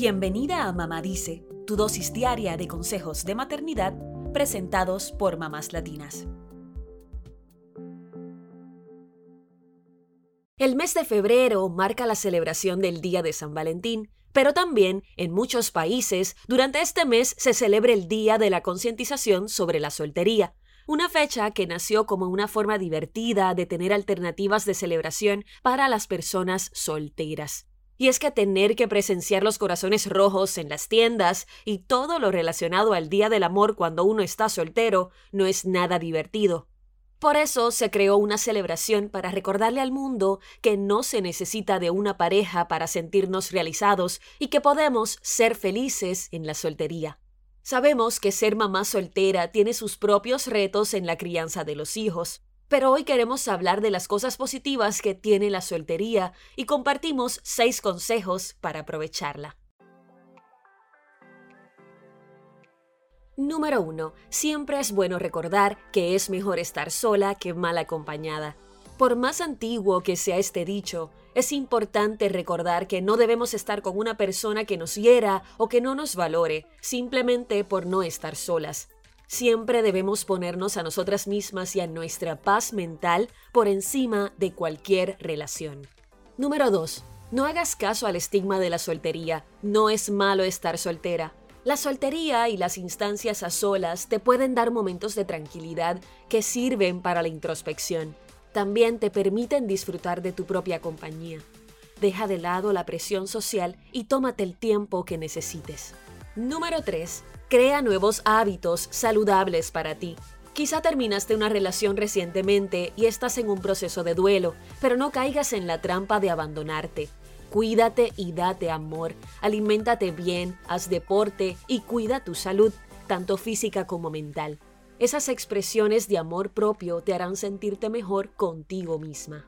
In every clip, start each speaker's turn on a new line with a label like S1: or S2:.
S1: Bienvenida a Mamá Dice, tu dosis diaria de consejos de maternidad presentados por mamás latinas. El mes de febrero marca la celebración del Día de San Valentín, pero también en muchos países durante este mes se celebra el Día de la concientización sobre la soltería, una fecha que nació como una forma divertida de tener alternativas de celebración para las personas solteras. Y es que tener que presenciar los corazones rojos en las tiendas y todo lo relacionado al Día del Amor cuando uno está soltero no es nada divertido. Por eso se creó una celebración para recordarle al mundo que no se necesita de una pareja para sentirnos realizados y que podemos ser felices en la soltería. Sabemos que ser mamá soltera tiene sus propios retos en la crianza de los hijos, pero hoy queremos hablar de las cosas positivas que tiene la soltería y compartimos seis consejos para aprovecharla. Número 1. Siempre es bueno recordar que es mejor estar sola que mal acompañada. Por más antiguo que sea este dicho, es importante recordar que no debemos estar con una persona que nos hiera o que no nos valore, simplemente por no estar solas. Siempre debemos ponernos a nosotras mismas y a nuestra paz mental por encima de cualquier relación. Número 2. No hagas caso al estigma de la soltería. No es malo estar soltera. La soltería y las instancias a solas te pueden dar momentos de tranquilidad que sirven para la introspección. También te permiten disfrutar de tu propia compañía. Deja de lado la presión social y tómate el tiempo que necesites. Número 3. Crea nuevos hábitos saludables para ti. Quizá terminaste una relación recientemente y estás en un proceso de duelo, pero no caigas en la trampa de abandonarte. Cuídate y date amor, aliméntate bien, haz deporte y cuida tu salud, tanto física como mental. Esas expresiones de amor propio te harán sentirte mejor contigo misma.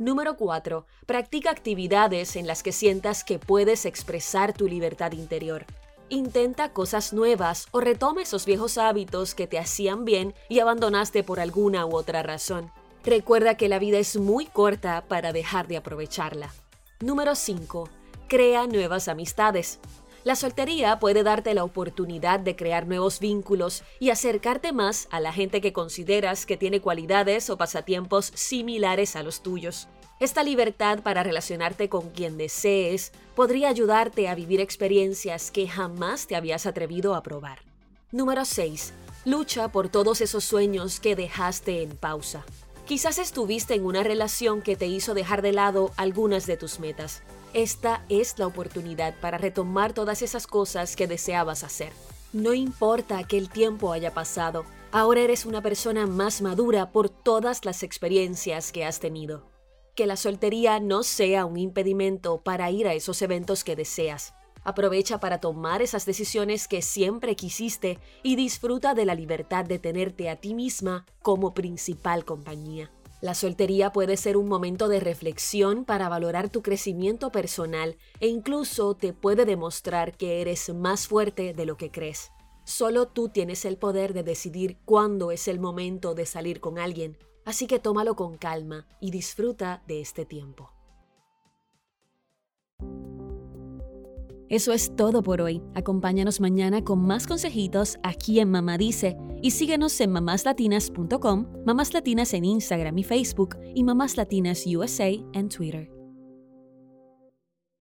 S1: Número 4. Practica actividades en las que sientas que puedes expresar tu libertad interior. Intenta cosas nuevas o retome esos viejos hábitos que te hacían bien y abandonaste por alguna u otra razón. Recuerda que la vida es muy corta para dejar de aprovecharla. Número 5. Crea nuevas amistades. La soltería puede darte la oportunidad de crear nuevos vínculos y acercarte más a la gente que consideras que tiene cualidades o pasatiempos similares a los tuyos. Esta libertad para relacionarte con quien desees podría ayudarte a vivir experiencias que jamás te habías atrevido a probar. Número 6. Lucha por todos esos sueños que dejaste en pausa. Quizás estuviste en una relación que te hizo dejar de lado algunas de tus metas. Esta es la oportunidad para retomar todas esas cosas que deseabas hacer. No importa que el tiempo haya pasado, ahora eres una persona más madura por todas las experiencias que has tenido que la soltería no sea un impedimento para ir a esos eventos que deseas. Aprovecha para tomar esas decisiones que siempre quisiste y disfruta de la libertad de tenerte a ti misma como principal compañía. La soltería puede ser un momento de reflexión para valorar tu crecimiento personal e incluso te puede demostrar que eres más fuerte de lo que crees. Solo tú tienes el poder de decidir cuándo es el momento de salir con alguien Así que tómalo con calma y disfruta de este tiempo. Eso es todo por hoy. Acompáñanos mañana con más consejitos aquí en Mamá Dice y síguenos en mamáslatinas.com, Mamás Latinas en Instagram y Facebook y Mamás Latinas USA en Twitter.